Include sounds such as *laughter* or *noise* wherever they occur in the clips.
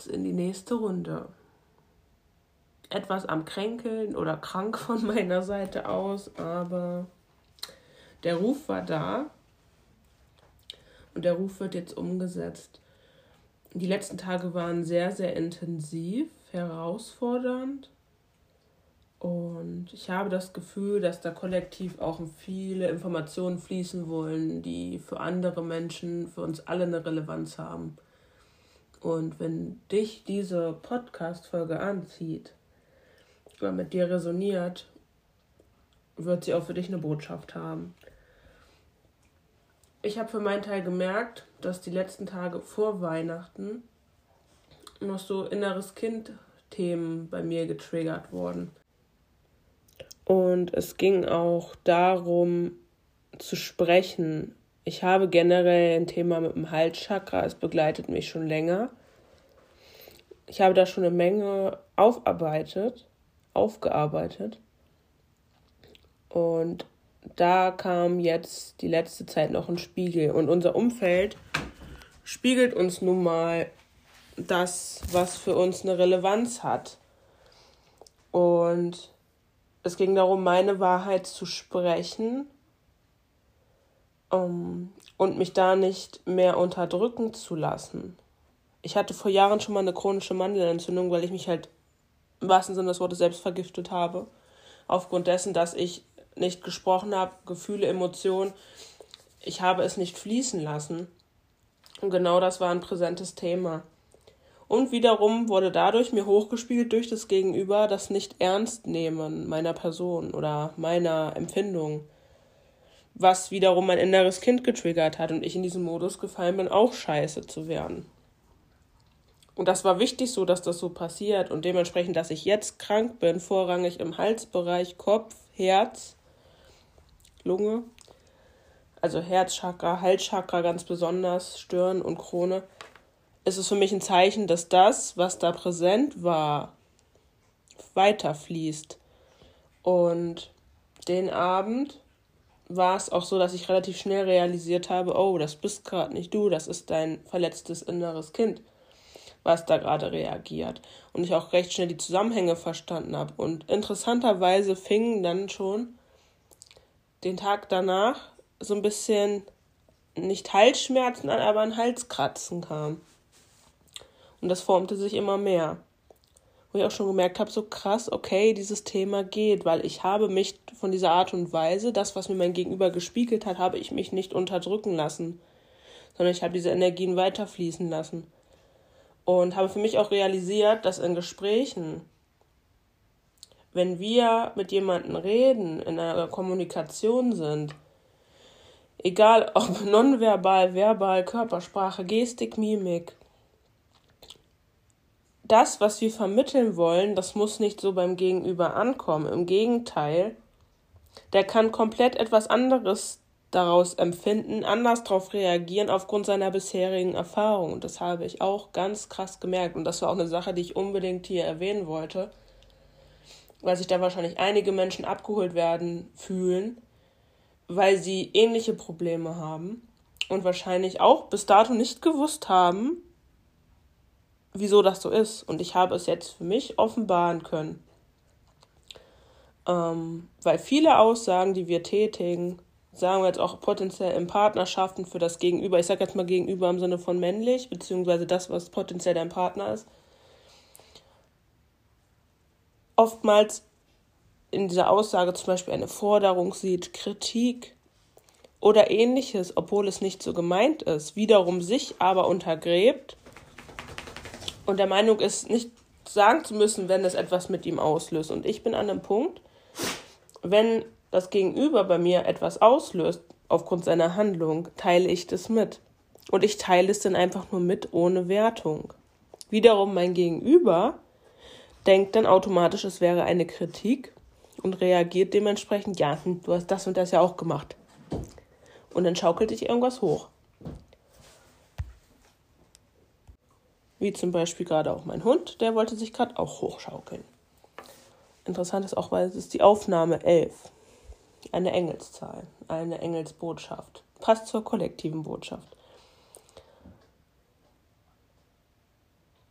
geht's in die nächste Runde. Etwas am Kränkeln oder krank von meiner Seite aus, aber der Ruf war da und der Ruf wird jetzt umgesetzt. Die letzten Tage waren sehr, sehr intensiv, herausfordernd und ich habe das Gefühl, dass da kollektiv auch viele Informationen fließen wollen, die für andere Menschen, für uns alle eine Relevanz haben. Und wenn dich diese Podcast-Folge anzieht oder mit dir resoniert, wird sie auch für dich eine Botschaft haben. Ich habe für meinen Teil gemerkt, dass die letzten Tage vor Weihnachten noch so inneres Kind-Themen bei mir getriggert wurden. Und es ging auch darum zu sprechen ich habe generell ein Thema mit dem Halschakra, es begleitet mich schon länger. Ich habe da schon eine Menge aufarbeitet, aufgearbeitet. Und da kam jetzt die letzte Zeit noch ein Spiegel. Und unser Umfeld spiegelt uns nun mal das, was für uns eine Relevanz hat. Und es ging darum, meine Wahrheit zu sprechen um, ähm, und mich da nicht mehr unterdrücken zu lassen. Ich hatte vor Jahren schon mal eine chronische Mandelentzündung, weil ich mich halt im wahrsten Sinne des Wortes selbst vergiftet habe. Aufgrund dessen, dass ich nicht gesprochen habe, Gefühle, Emotionen, ich habe es nicht fließen lassen. Und genau das war ein präsentes Thema. Und wiederum wurde dadurch mir hochgespiegelt durch das Gegenüber das Nicht-Ernst-Nehmen meiner Person oder meiner Empfindung was wiederum mein inneres Kind getriggert hat und ich in diesen Modus gefallen bin, auch scheiße zu werden. Und das war wichtig so, dass das so passiert und dementsprechend, dass ich jetzt krank bin, vorrangig im Halsbereich, Kopf, Herz, Lunge, also Herzchakra, Halschakra ganz besonders, Stirn und Krone, ist es für mich ein Zeichen, dass das, was da präsent war, weiterfließt. Und den Abend war es auch so, dass ich relativ schnell realisiert habe, oh, das bist gerade nicht du, das ist dein verletztes inneres Kind, was da gerade reagiert. Und ich auch recht schnell die Zusammenhänge verstanden habe. Und interessanterweise fingen dann schon den Tag danach so ein bisschen nicht Halsschmerzen an, aber ein Halskratzen kam. Und das formte sich immer mehr wo ich auch schon gemerkt habe, so krass, okay, dieses Thema geht, weil ich habe mich von dieser Art und Weise, das, was mir mein Gegenüber gespiegelt hat, habe ich mich nicht unterdrücken lassen, sondern ich habe diese Energien weiterfließen lassen. Und habe für mich auch realisiert, dass in Gesprächen, wenn wir mit jemandem reden, in einer Kommunikation sind, egal ob *laughs* nonverbal, verbal, Körpersprache, Gestik, Mimik, das, was wir vermitteln wollen, das muss nicht so beim Gegenüber ankommen. Im Gegenteil, der kann komplett etwas anderes daraus empfinden, anders darauf reagieren aufgrund seiner bisherigen Erfahrung. Und das habe ich auch ganz krass gemerkt. Und das war auch eine Sache, die ich unbedingt hier erwähnen wollte, weil sich da wahrscheinlich einige Menschen abgeholt werden fühlen, weil sie ähnliche Probleme haben und wahrscheinlich auch bis dato nicht gewusst haben, wieso das so ist. Und ich habe es jetzt für mich offenbaren können. Ähm, weil viele Aussagen, die wir tätigen, sagen wir jetzt auch potenziell in Partnerschaften für das Gegenüber, ich sage jetzt mal Gegenüber im Sinne von männlich, beziehungsweise das, was potenziell dein Partner ist, oftmals in dieser Aussage zum Beispiel eine Forderung sieht, Kritik oder ähnliches, obwohl es nicht so gemeint ist, wiederum sich aber untergräbt und der Meinung ist, nicht sagen zu müssen, wenn es etwas mit ihm auslöst. Und ich bin an dem Punkt, wenn das Gegenüber bei mir etwas auslöst aufgrund seiner Handlung, teile ich das mit. Und ich teile es dann einfach nur mit ohne Wertung. Wiederum mein Gegenüber denkt dann automatisch, es wäre eine Kritik und reagiert dementsprechend, ja, hm, du hast das und das ja auch gemacht. Und dann schaukelt dich irgendwas hoch. Wie zum Beispiel gerade auch mein Hund, der wollte sich gerade auch hochschaukeln. Interessant ist auch, weil es ist die Aufnahme 11. Eine Engelszahl, eine Engelsbotschaft. Passt zur kollektiven Botschaft.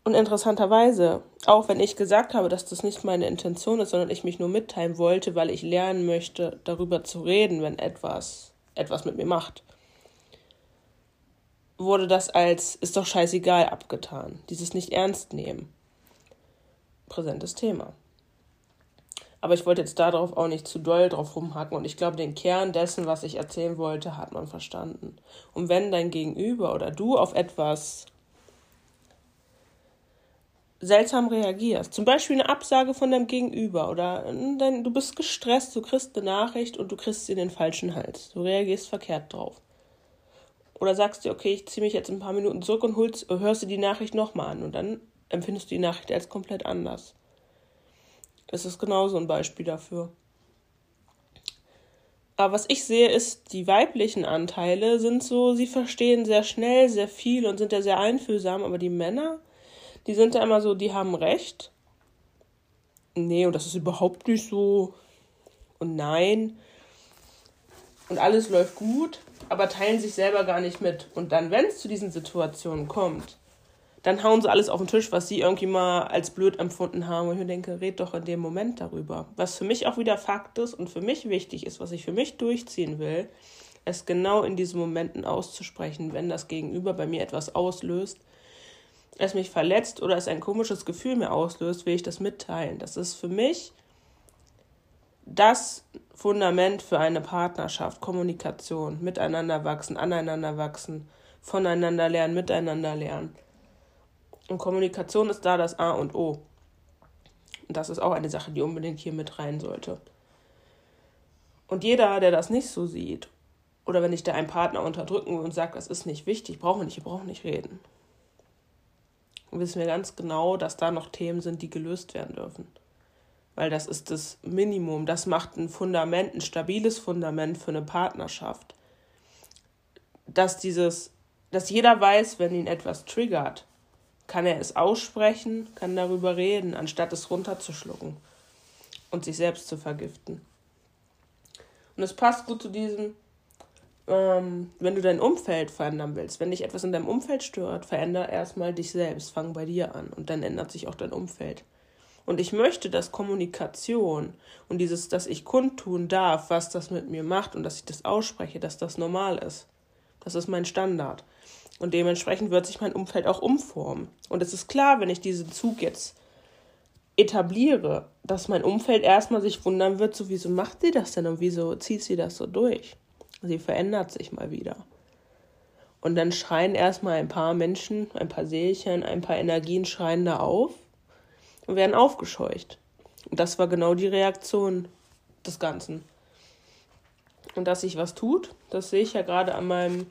Und interessanterweise, auch wenn ich gesagt habe, dass das nicht meine Intention ist, sondern ich mich nur mitteilen wollte, weil ich lernen möchte, darüber zu reden, wenn etwas etwas mit mir macht, wurde das als ist doch scheißegal abgetan. Dieses nicht ernst nehmen. Präsentes Thema. Aber ich wollte jetzt darauf auch nicht zu doll drauf rumhacken und ich glaube, den Kern dessen, was ich erzählen wollte, hat man verstanden. Und wenn dein Gegenüber oder du auf etwas seltsam reagierst. Zum Beispiel eine Absage von deinem Gegenüber oder dein, du bist gestresst, du kriegst eine Nachricht und du kriegst sie in den falschen Hals. Du reagierst verkehrt drauf. Oder sagst dir, okay, ich ziehe mich jetzt ein paar Minuten zurück und holst, hörst du die Nachricht nochmal an und dann empfindest du die Nachricht als komplett anders. Das ist genauso ein Beispiel dafür. Aber was ich sehe, ist, die weiblichen Anteile sind so, sie verstehen sehr schnell sehr viel und sind ja sehr einfühlsam, aber die Männer, die sind ja immer so, die haben recht. Nee, und das ist überhaupt nicht so. Und nein. Und alles läuft gut, aber teilen sich selber gar nicht mit. Und dann, wenn es zu diesen Situationen kommt, dann hauen sie alles auf den Tisch, was sie irgendwie mal als blöd empfunden haben. Und ich mir denke, red doch in dem Moment darüber. Was für mich auch wieder Fakt ist und für mich wichtig ist, was ich für mich durchziehen will, es genau in diesen Momenten auszusprechen, wenn das Gegenüber bei mir etwas auslöst, es mich verletzt oder es ein komisches Gefühl mir auslöst, will ich das mitteilen. Das ist für mich das Fundament für eine Partnerschaft, Kommunikation, miteinander wachsen, aneinander wachsen, voneinander lernen, miteinander lernen. Und Kommunikation ist da das A und O. Und das ist auch eine Sache, die unbedingt hier mit rein sollte. Und jeder, der das nicht so sieht, oder wenn ich da einen Partner unterdrücken will und sagt, das ist nicht wichtig, brauchen wir nicht, wir brauchen nicht reden, wissen wir ganz genau, dass da noch Themen sind, die gelöst werden dürfen. Weil das ist das Minimum. Das macht ein Fundament, ein stabiles Fundament für eine Partnerschaft. Dass dieses, dass jeder weiß, wenn ihn etwas triggert, kann er es aussprechen, kann darüber reden, anstatt es runterzuschlucken und sich selbst zu vergiften. Und es passt gut zu diesem, ähm, wenn du dein Umfeld verändern willst, wenn dich etwas in deinem Umfeld stört, veränder erstmal dich selbst, fang bei dir an und dann ändert sich auch dein Umfeld. Und ich möchte, dass Kommunikation und dieses, dass ich kundtun darf, was das mit mir macht und dass ich das ausspreche, dass das normal ist. Das ist mein Standard. Und dementsprechend wird sich mein Umfeld auch umformen. Und es ist klar, wenn ich diesen Zug jetzt etabliere, dass mein Umfeld erstmal sich wundern wird, so wieso macht sie das denn und wieso zieht sie das so durch? Sie verändert sich mal wieder. Und dann schreien erstmal ein paar Menschen, ein paar Seelchen, ein paar Energien schreien da auf und werden aufgescheucht. Und das war genau die Reaktion des Ganzen. Und dass sich was tut, das sehe ich ja gerade an meinem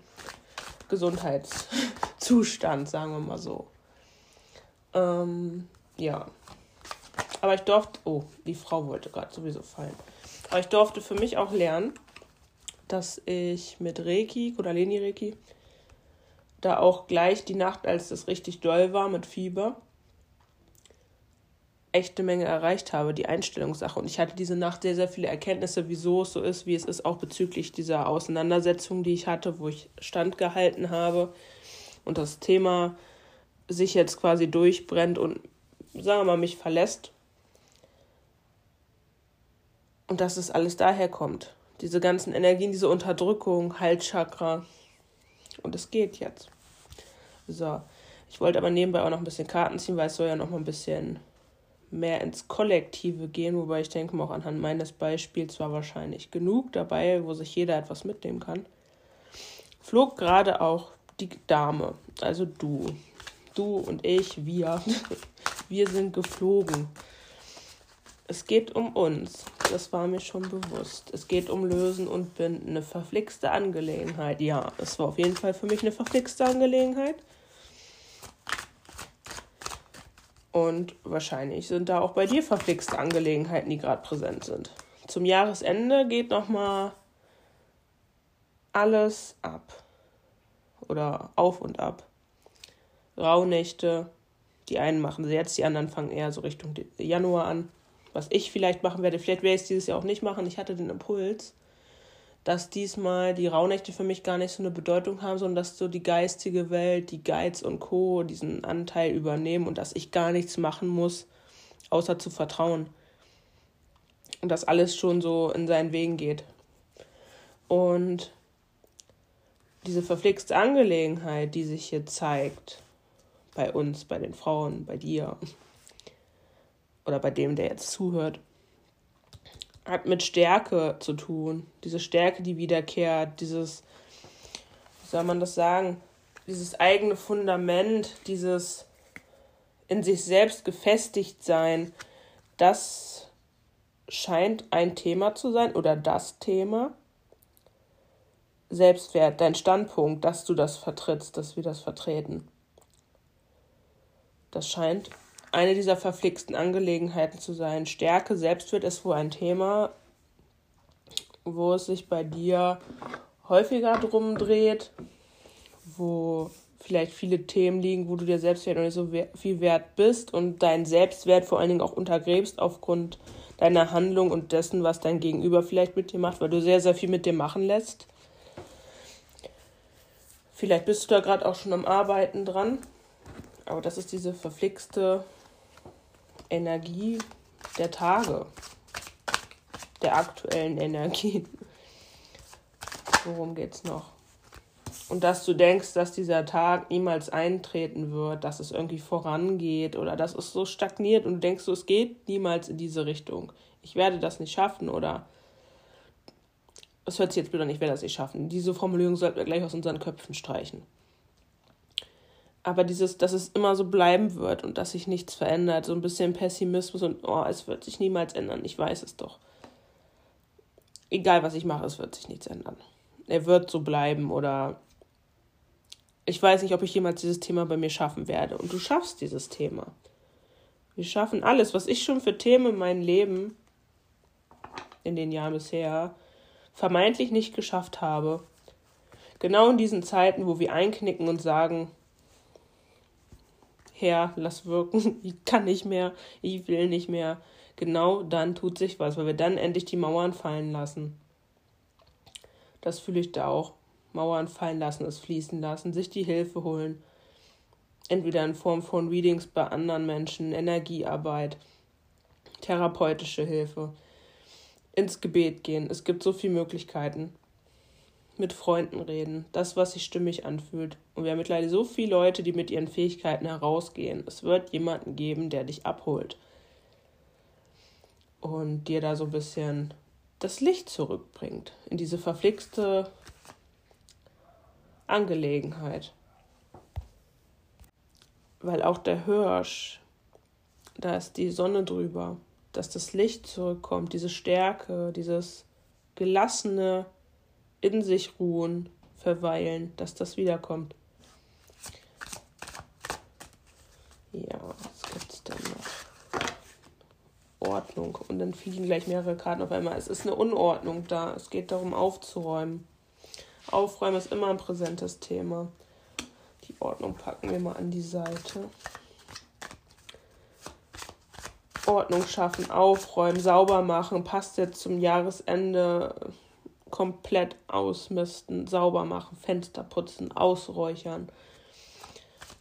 Gesundheitszustand, sagen wir mal so. Ähm, ja. Aber ich durfte, oh, die Frau wollte gerade sowieso fallen. Aber ich durfte für mich auch lernen, dass ich mit Reiki, Kundalini Reiki, da auch gleich die Nacht, als das richtig doll war mit Fieber, echte Menge erreicht habe, die Einstellungssache. Und ich hatte diese Nacht sehr, sehr viele Erkenntnisse, wieso es so ist, wie es ist, auch bezüglich dieser Auseinandersetzung, die ich hatte, wo ich standgehalten habe und das Thema sich jetzt quasi durchbrennt und, sagen wir mal, mich verlässt. Und dass es alles daher kommt diese ganzen Energien, diese Unterdrückung, Halschakra. Und es geht jetzt. So. Ich wollte aber nebenbei auch noch ein bisschen Karten ziehen, weil es soll ja noch mal ein bisschen mehr ins Kollektive gehen, wobei ich denke mal auch anhand meines Beispiels war wahrscheinlich genug dabei, wo sich jeder etwas mitnehmen kann. Flog gerade auch die Dame, also du. Du und ich, wir. *laughs* Wir sind geflogen. Es geht um uns. Das war mir schon bewusst. Es geht um Lösen und Binden. Eine verflixte Angelegenheit. Ja, es war auf jeden Fall für mich eine verflixte Angelegenheit. Und wahrscheinlich sind da auch bei dir verflixte Angelegenheiten, die gerade präsent sind. Zum Jahresende geht nochmal alles ab. Oder auf und ab. Rauhnächte. Die einen machen sie jetzt, die anderen fangen eher so Richtung Januar an was ich vielleicht machen werde. Vielleicht werde ich es dieses Jahr auch nicht machen. Ich hatte den Impuls, dass diesmal die Rauhnächte für mich gar nicht so eine Bedeutung haben, sondern dass so die geistige Welt, die Geiz und Co. diesen Anteil übernehmen und dass ich gar nichts machen muss, außer zu vertrauen. Und dass alles schon so in seinen Wegen geht. Und diese verflixte Angelegenheit, die sich hier zeigt, bei uns, bei den Frauen, bei dir oder bei dem, der jetzt zuhört, hat mit Stärke zu tun. Diese Stärke, die wiederkehrt, dieses, wie soll man das sagen, dieses eigene Fundament, dieses in sich selbst gefestigt sein, das scheint ein Thema zu sein oder das Thema. Selbstwert, dein Standpunkt, dass du das vertrittst, dass wir das vertreten. Das scheint eine dieser verflixten Angelegenheiten zu sein. Stärke, Selbstwert ist wohl ein Thema, wo es sich bei dir häufiger drum dreht, wo vielleicht viele Themen liegen, wo du dir selbst noch nicht so viel wert bist und deinen Selbstwert vor allen Dingen auch untergräbst aufgrund deiner Handlung und dessen, was dein Gegenüber vielleicht mit dir macht, weil du sehr, sehr viel mit dir machen lässt. Vielleicht bist du da gerade auch schon am Arbeiten dran, aber das ist diese verflixte Energie der Tage, der aktuellen Energie. Worum geht's noch? Und dass du denkst, dass dieser Tag niemals eintreten wird, dass es irgendwie vorangeht oder dass es so stagniert und du denkst, so, es geht niemals in diese Richtung. Ich werde das nicht schaffen oder es hört sich jetzt bitte an, ich werde das nicht schaffen. Diese Formulierung sollten wir gleich aus unseren Köpfen streichen. Aber dieses, dass es immer so bleiben wird und dass sich nichts verändert, so ein bisschen Pessimismus und oh, es wird sich niemals ändern, ich weiß es doch. Egal was ich mache, es wird sich nichts ändern. Er wird so bleiben oder ich weiß nicht, ob ich jemals dieses Thema bei mir schaffen werde. Und du schaffst dieses Thema. Wir schaffen alles, was ich schon für Themen in meinem Leben in den Jahren bisher vermeintlich nicht geschafft habe. Genau in diesen Zeiten, wo wir einknicken und sagen, Herr, lass wirken, *laughs* ich kann nicht mehr, ich will nicht mehr. Genau dann tut sich was, weil wir dann endlich die Mauern fallen lassen. Das fühle ich da auch. Mauern fallen lassen, es fließen lassen, sich die Hilfe holen. Entweder in Form von Readings bei anderen Menschen, Energiearbeit, therapeutische Hilfe, ins Gebet gehen. Es gibt so viele Möglichkeiten. Mit Freunden reden, das, was sich stimmig anfühlt. Und wir haben mittlerweile so viele Leute, die mit ihren Fähigkeiten herausgehen. Es wird jemanden geben, der dich abholt und dir da so ein bisschen das Licht zurückbringt in diese verflixte Angelegenheit. Weil auch der Hirsch, da ist die Sonne drüber, dass das Licht zurückkommt, diese Stärke, dieses gelassene in sich ruhen, verweilen, dass das wiederkommt. Ja, was gibt's denn noch? Ordnung. Und dann fliegen gleich mehrere Karten auf einmal. Es ist eine Unordnung da. Es geht darum, aufzuräumen. Aufräumen ist immer ein präsentes Thema. Die Ordnung packen wir mal an die Seite. Ordnung schaffen, aufräumen, sauber machen, passt jetzt zum Jahresende komplett ausmisten, sauber machen, Fenster putzen, ausräuchern.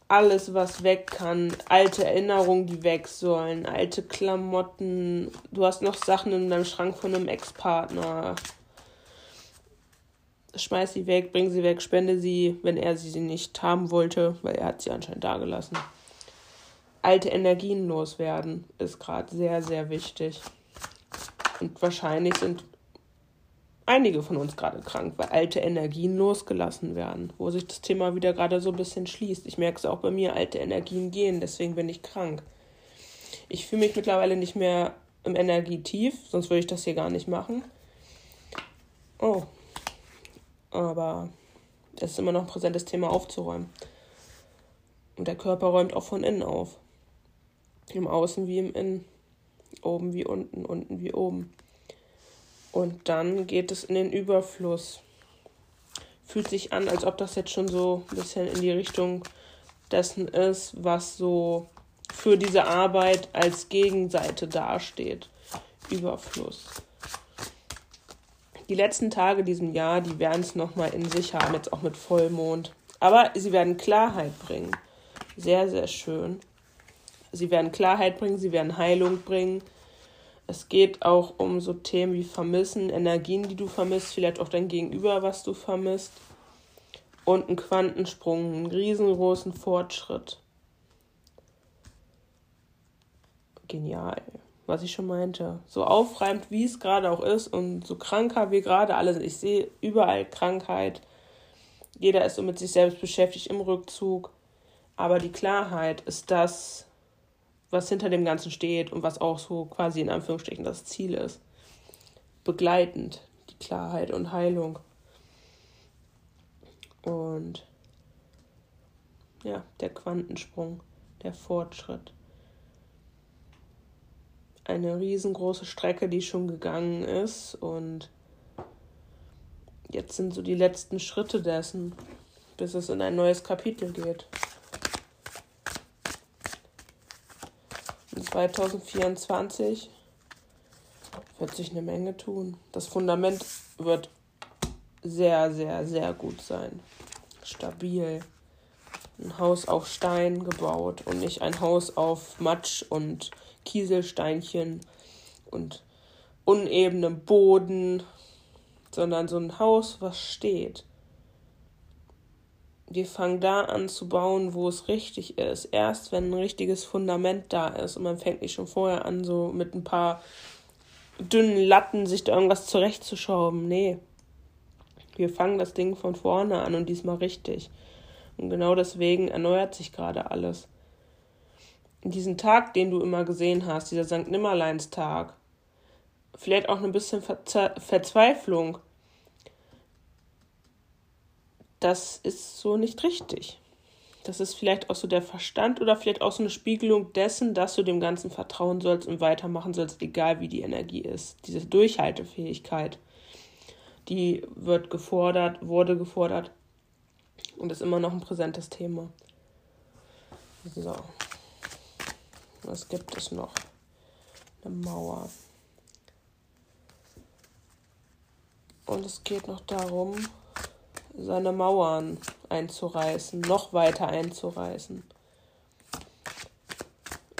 Alles, was weg kann, alte Erinnerungen, die weg sollen, alte Klamotten. Du hast noch Sachen in deinem Schrank von einem Ex-Partner schmeiß sie weg, bring sie weg, spende sie, wenn er sie nicht haben wollte, weil er hat sie anscheinend dagelassen. Alte Energien loswerden ist gerade sehr, sehr wichtig. Und wahrscheinlich sind einige von uns gerade krank, weil alte Energien losgelassen werden, wo sich das Thema wieder gerade so ein bisschen schließt. Ich merke es auch bei mir, alte Energien gehen, deswegen bin ich krank. Ich fühle mich mittlerweile nicht mehr im Energietief, sonst würde ich das hier gar nicht machen. Oh, aber es ist immer noch ein präsentes Thema aufzuräumen. Und der Körper räumt auch von innen auf. Im Außen wie im Innen. Oben wie unten, unten wie oben. Und dann geht es in den Überfluss. Fühlt sich an, als ob das jetzt schon so ein bisschen in die Richtung dessen ist, was so für diese Arbeit als Gegenseite dasteht. Überfluss die letzten Tage diesem Jahr, die werden es nochmal in sich haben, jetzt auch mit Vollmond. Aber sie werden Klarheit bringen. Sehr, sehr schön. Sie werden Klarheit bringen, sie werden Heilung bringen. Es geht auch um so Themen wie Vermissen, Energien, die du vermisst, vielleicht auch dein Gegenüber, was du vermisst. Und einen Quantensprung, einen riesengroßen Fortschritt. Genial, was ich schon meinte. So aufreimt, wie es gerade auch ist und so kranker wie gerade alle sind. Ich sehe überall Krankheit. Jeder ist so mit sich selbst beschäftigt im Rückzug. Aber die Klarheit ist das, was hinter dem Ganzen steht und was auch so quasi in Anführungsstrichen das Ziel ist. Begleitend die Klarheit und Heilung. Und ja, der Quantensprung, der Fortschritt. Eine riesengroße Strecke, die schon gegangen ist und jetzt sind so die letzten Schritte dessen, bis es in ein neues Kapitel geht. 2024 wird sich eine Menge tun. Das Fundament wird sehr, sehr, sehr gut sein. Stabil. Ein Haus auf Stein gebaut und nicht ein Haus auf Matsch und Kieselsteinchen und unebenem Boden, sondern so ein Haus, was steht wir fangen da an zu bauen, wo es richtig ist. Erst wenn ein richtiges Fundament da ist und man fängt nicht schon vorher an, so mit ein paar dünnen Latten sich da irgendwas zurechtzuschrauben. Nee. Wir fangen das Ding von vorne an und diesmal richtig. Und genau deswegen erneuert sich gerade alles. Diesen Tag, den du immer gesehen hast, dieser St. Nimmerleins-Tag, vielleicht auch ein bisschen Verzweiflung, das ist so nicht richtig. Das ist vielleicht auch so der Verstand oder vielleicht auch so eine Spiegelung dessen, dass du dem Ganzen vertrauen sollst und weitermachen sollst, egal wie die Energie ist. Diese Durchhaltefähigkeit, die wird gefordert, wurde gefordert und ist immer noch ein präsentes Thema. So. Was gibt es noch? Eine Mauer. Und es geht noch darum, seine Mauern einzureißen, noch weiter einzureißen.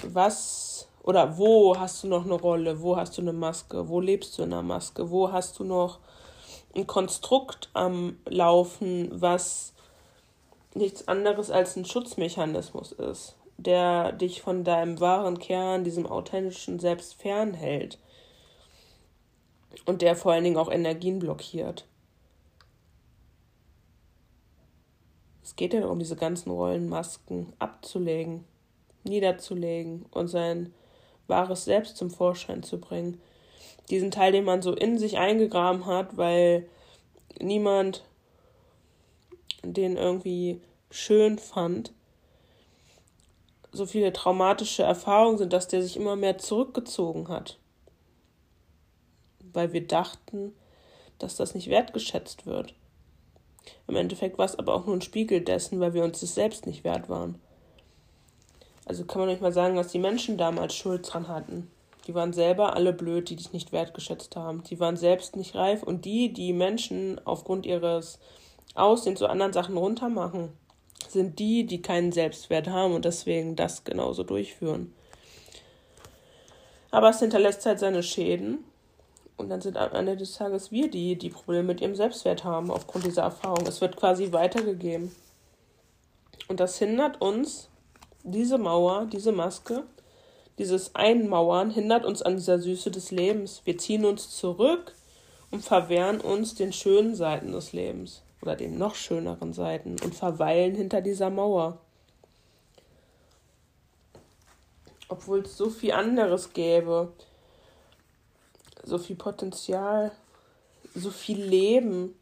Was oder wo hast du noch eine Rolle? Wo hast du eine Maske? Wo lebst du in einer Maske? Wo hast du noch ein Konstrukt am Laufen, was nichts anderes als ein Schutzmechanismus ist, der dich von deinem wahren Kern, diesem authentischen Selbst fernhält und der vor allen Dingen auch Energien blockiert. Es geht ja darum, diese ganzen Rollenmasken abzulegen, niederzulegen und sein wahres Selbst zum Vorschein zu bringen. Diesen Teil, den man so in sich eingegraben hat, weil niemand den irgendwie schön fand. So viele traumatische Erfahrungen sind, dass der sich immer mehr zurückgezogen hat. Weil wir dachten, dass das nicht wertgeschätzt wird. Im Endeffekt war es aber auch nur ein Spiegel dessen, weil wir uns das selbst nicht wert waren. Also kann man euch mal sagen, was die Menschen damals Schuld dran hatten. Die waren selber alle blöd, die dich nicht wertgeschätzt haben. Die waren selbst nicht reif und die, die Menschen aufgrund ihres Aussehens zu anderen Sachen runtermachen, sind die, die keinen Selbstwert haben und deswegen das genauso durchführen. Aber es hinterlässt halt seine Schäden und dann sind am Ende des Tages wir die, die Probleme mit ihrem Selbstwert haben aufgrund dieser Erfahrung. Es wird quasi weitergegeben. Und das hindert uns, diese Mauer, diese Maske, dieses Einmauern hindert uns an dieser Süße des Lebens. Wir ziehen uns zurück und verwehren uns den schönen Seiten des Lebens oder den noch schöneren Seiten und verweilen hinter dieser Mauer. Obwohl es so viel anderes gäbe, so viel Potenzial, so viel Leben.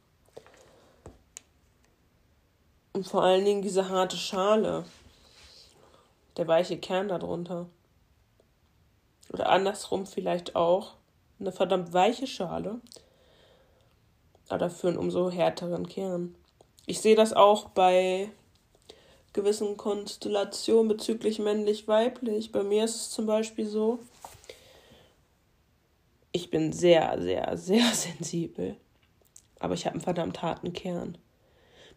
Und vor allen Dingen diese harte Schale, der weiche Kern darunter. Oder andersrum vielleicht auch eine verdammt weiche Schale, aber dafür einen umso härteren Kern. Ich sehe das auch bei gewissen Konstellationen bezüglich männlich-weiblich. Bei mir ist es zum Beispiel so, ich bin sehr, sehr, *laughs* sehr sensibel. aber ich habe einen verdammt harten Kern.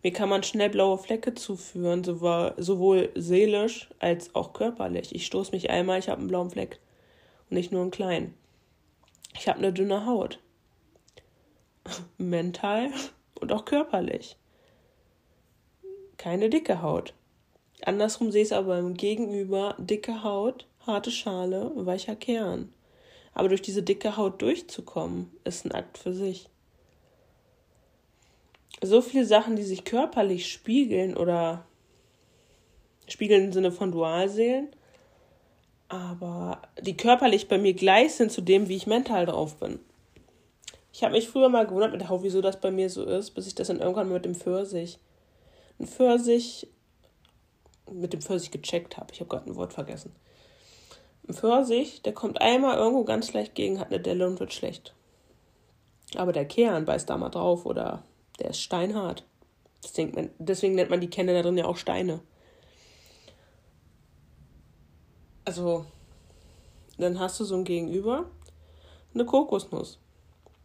Mir kann man schnell blaue Flecke zuführen, sowohl seelisch als auch körperlich. Ich stoße mich einmal, ich habe einen blauen Fleck. Und nicht nur einen kleinen. Ich habe eine dünne Haut. *laughs* Mental und auch körperlich. Keine dicke Haut. Andersrum sehe ich es aber im Gegenüber dicke Haut, harte Schale, weicher Kern. Aber durch diese dicke Haut durchzukommen, ist ein Akt für sich so viele Sachen, die sich körperlich spiegeln oder spiegeln im Sinne von Dualseelen, aber die körperlich bei mir gleich sind zu dem, wie ich mental drauf bin. Ich habe mich früher mal gewundert mit der wieso das bei mir so ist, bis ich das dann irgendwann mit dem Pfirsich, ein Pfirsich, mit dem Pfirsich gecheckt habe. Ich habe gerade ein Wort vergessen. Ein Pfirsich, der kommt einmal irgendwo ganz leicht gegen, hat eine Delle und wird schlecht. Aber der Kern beißt da mal drauf oder der ist steinhart. Man, deswegen nennt man die Kerne da drin ja auch Steine. Also, dann hast du so ein Gegenüber, eine Kokosnuss.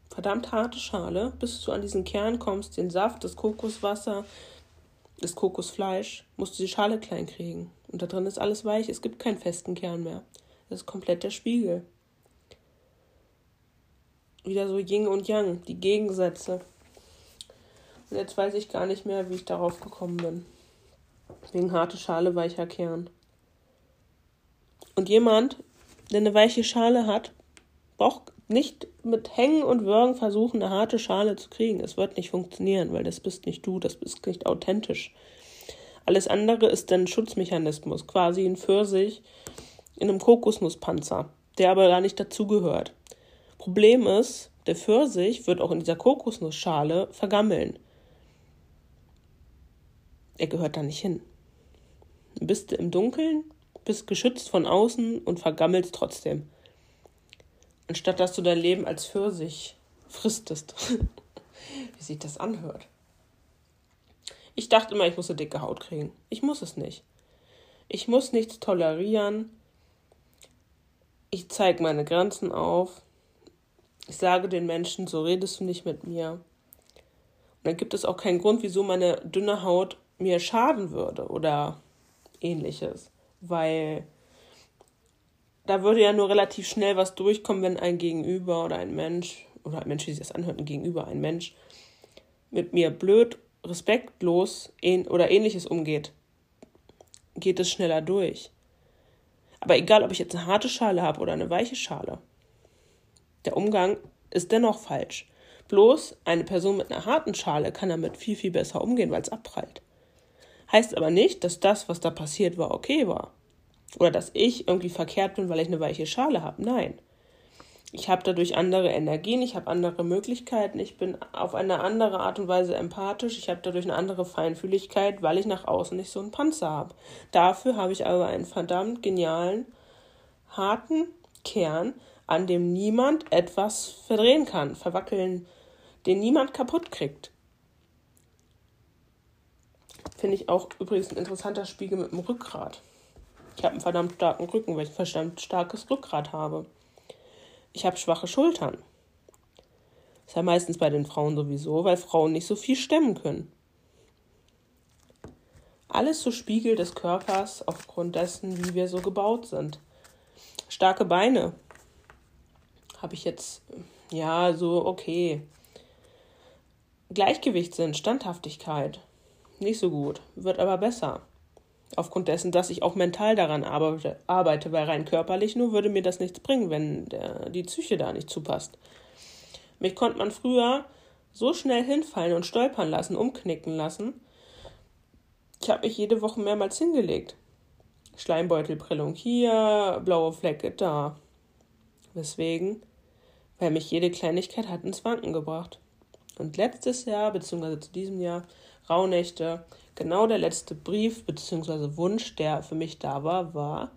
Verdammt harte Schale, bis du an diesen Kern kommst, den Saft, das Kokoswasser, das Kokosfleisch, musst du die Schale klein kriegen. Und da drin ist alles weich, es gibt keinen festen Kern mehr. Das ist komplett der Spiegel. Wieder so Yin und Yang, die Gegensätze. Und jetzt weiß ich gar nicht mehr, wie ich darauf gekommen bin. Wegen harte Schale, weicher Kern. Und jemand, der eine weiche Schale hat, braucht nicht mit Hängen und Würgen versuchen, eine harte Schale zu kriegen. Es wird nicht funktionieren, weil das bist nicht du, das bist nicht authentisch. Alles andere ist ein Schutzmechanismus, quasi ein Pfirsich in einem Kokosnusspanzer, der aber gar nicht dazugehört. Problem ist, der Pfirsich wird auch in dieser Kokosnussschale vergammeln er gehört da nicht hin. Du bist im Dunkeln, bist geschützt von außen und vergammelst trotzdem. Anstatt dass du dein Leben als Pfirsich fristest. *laughs* Wie sich das anhört. Ich dachte immer, ich muss eine dicke Haut kriegen. Ich muss es nicht. Ich muss nichts tolerieren. Ich zeige meine Grenzen auf. Ich sage den Menschen, so redest du nicht mit mir. Und dann gibt es auch keinen Grund, wieso meine dünne Haut mir schaden würde oder ähnliches, weil da würde ja nur relativ schnell was durchkommen, wenn ein Gegenüber oder ein Mensch oder ein Mensch, wie sich das anhört, ein Gegenüber, ein Mensch mit mir blöd, respektlos oder ähnliches umgeht, geht es schneller durch. Aber egal, ob ich jetzt eine harte Schale habe oder eine weiche Schale, der Umgang ist dennoch falsch. Bloß eine Person mit einer harten Schale kann damit viel, viel besser umgehen, weil es abprallt. Heißt aber nicht, dass das, was da passiert war, okay war. Oder dass ich irgendwie verkehrt bin, weil ich eine weiche Schale habe. Nein. Ich habe dadurch andere Energien, ich habe andere Möglichkeiten, ich bin auf eine andere Art und Weise empathisch, ich habe dadurch eine andere Feinfühligkeit, weil ich nach außen nicht so einen Panzer habe. Dafür habe ich aber einen verdammt genialen, harten Kern, an dem niemand etwas verdrehen kann, verwackeln, den niemand kaputt kriegt. Finde ich auch übrigens ein interessanter Spiegel mit dem Rückgrat. Ich habe einen verdammt starken Rücken, weil ich ein verdammt starkes Rückgrat habe. Ich habe schwache Schultern. Das ist ja meistens bei den Frauen sowieso, weil Frauen nicht so viel stemmen können. Alles so Spiegel des Körpers aufgrund dessen, wie wir so gebaut sind. Starke Beine. Habe ich jetzt, ja, so okay. Gleichgewichtssinn, Standhaftigkeit nicht so gut, wird aber besser. Aufgrund dessen, dass ich auch mental daran arbeite, arbeite weil rein körperlich nur würde mir das nichts bringen, wenn der, die Psyche da nicht zupasst. Mich konnte man früher so schnell hinfallen und stolpern lassen, umknicken lassen. Ich habe mich jede Woche mehrmals hingelegt. Schleimbeutelprellung hier, blaue Flecke da. Weswegen? Weil mich jede Kleinigkeit hat ins Wanken gebracht. Und letztes Jahr, beziehungsweise zu diesem Jahr, Rauhnächte, genau der letzte Brief bzw. Wunsch, der für mich da war, war,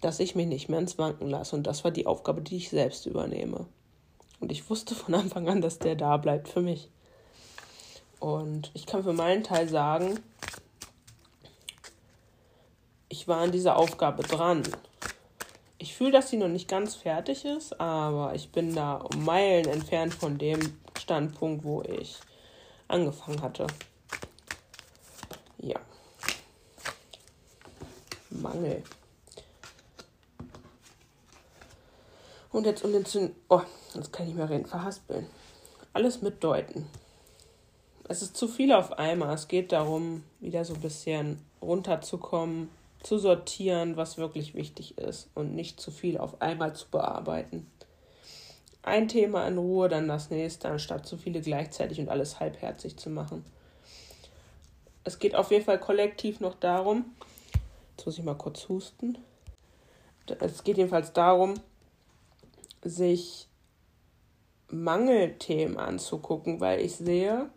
dass ich mich nicht mehr ins Wanken lasse. Und das war die Aufgabe, die ich selbst übernehme. Und ich wusste von Anfang an, dass der da bleibt für mich. Und ich kann für meinen Teil sagen, ich war an dieser Aufgabe dran. Ich fühle, dass sie noch nicht ganz fertig ist, aber ich bin da um Meilen entfernt von dem Standpunkt, wo ich angefangen hatte. Ja. Mangel. Und jetzt um den zu. Oh, jetzt kann ich mehr reden. Verhaspeln. Alles mitdeuten. Es ist zu viel auf einmal. Es geht darum, wieder so ein bisschen runterzukommen, zu sortieren, was wirklich wichtig ist und nicht zu viel auf einmal zu bearbeiten. Ein Thema in Ruhe, dann das nächste, anstatt zu viele gleichzeitig und alles halbherzig zu machen. Es geht auf jeden Fall kollektiv noch darum, jetzt muss ich mal kurz husten. Es geht jedenfalls darum, sich Mangelthemen anzugucken, weil ich sehe,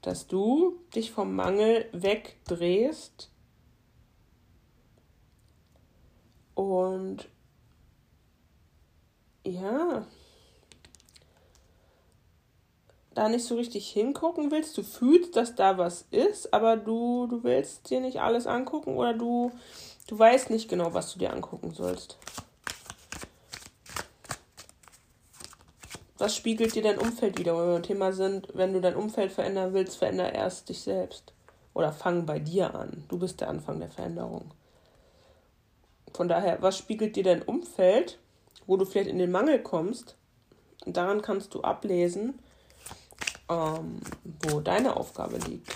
dass du dich vom Mangel wegdrehst und ja, da nicht so richtig hingucken willst. Du fühlst, dass da was ist, aber du, du willst dir nicht alles angucken oder du, du weißt nicht genau, was du dir angucken sollst. Was spiegelt dir dein Umfeld wieder? Wenn wir beim Thema sind, wenn du dein Umfeld verändern willst, veränder erst dich selbst. Oder fang bei dir an. Du bist der Anfang der Veränderung. Von daher, was spiegelt dir dein Umfeld, wo du vielleicht in den Mangel kommst? Und daran kannst du ablesen, ähm, wo deine Aufgabe liegt.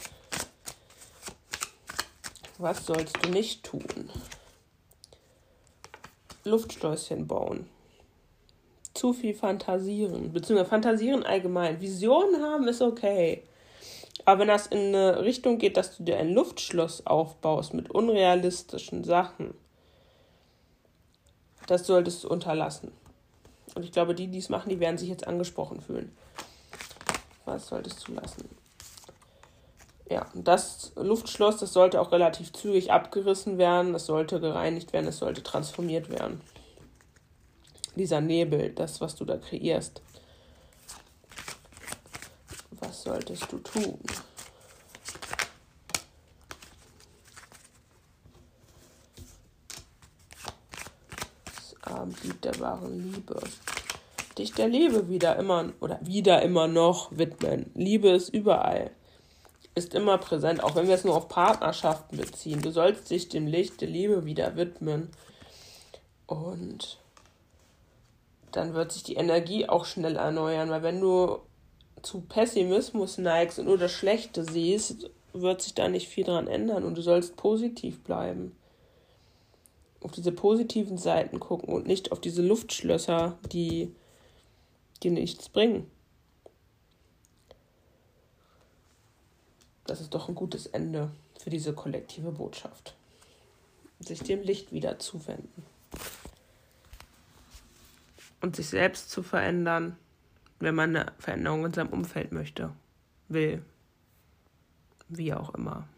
Was sollst du nicht tun? Luftschlösschen bauen zu viel fantasieren, beziehungsweise fantasieren allgemein. Visionen haben ist okay. Aber wenn das in eine Richtung geht, dass du dir ein Luftschloss aufbaust mit unrealistischen Sachen, das solltest du unterlassen. Und ich glaube, die, die es machen, die werden sich jetzt angesprochen fühlen. Was solltest du lassen? Ja, das Luftschloss, das sollte auch relativ zügig abgerissen werden, es sollte gereinigt werden, es sollte transformiert werden dieser Nebel, das, was du da kreierst. Was solltest du tun? Das Abendlied der wahren Liebe. Dich der Liebe wieder immer oder wieder immer noch widmen. Liebe ist überall. Ist immer präsent, auch wenn wir es nur auf Partnerschaften beziehen. Du sollst dich dem Licht der Liebe wieder widmen. Und dann wird sich die Energie auch schnell erneuern, weil wenn du zu Pessimismus neigst und nur das Schlechte siehst, wird sich da nicht viel dran ändern und du sollst positiv bleiben. Auf diese positiven Seiten gucken und nicht auf diese Luftschlösser, die die nichts bringen. Das ist doch ein gutes Ende für diese kollektive Botschaft. Sich dem Licht wieder zuwenden. Und sich selbst zu verändern, wenn man eine Veränderung in seinem Umfeld möchte, will, wie auch immer.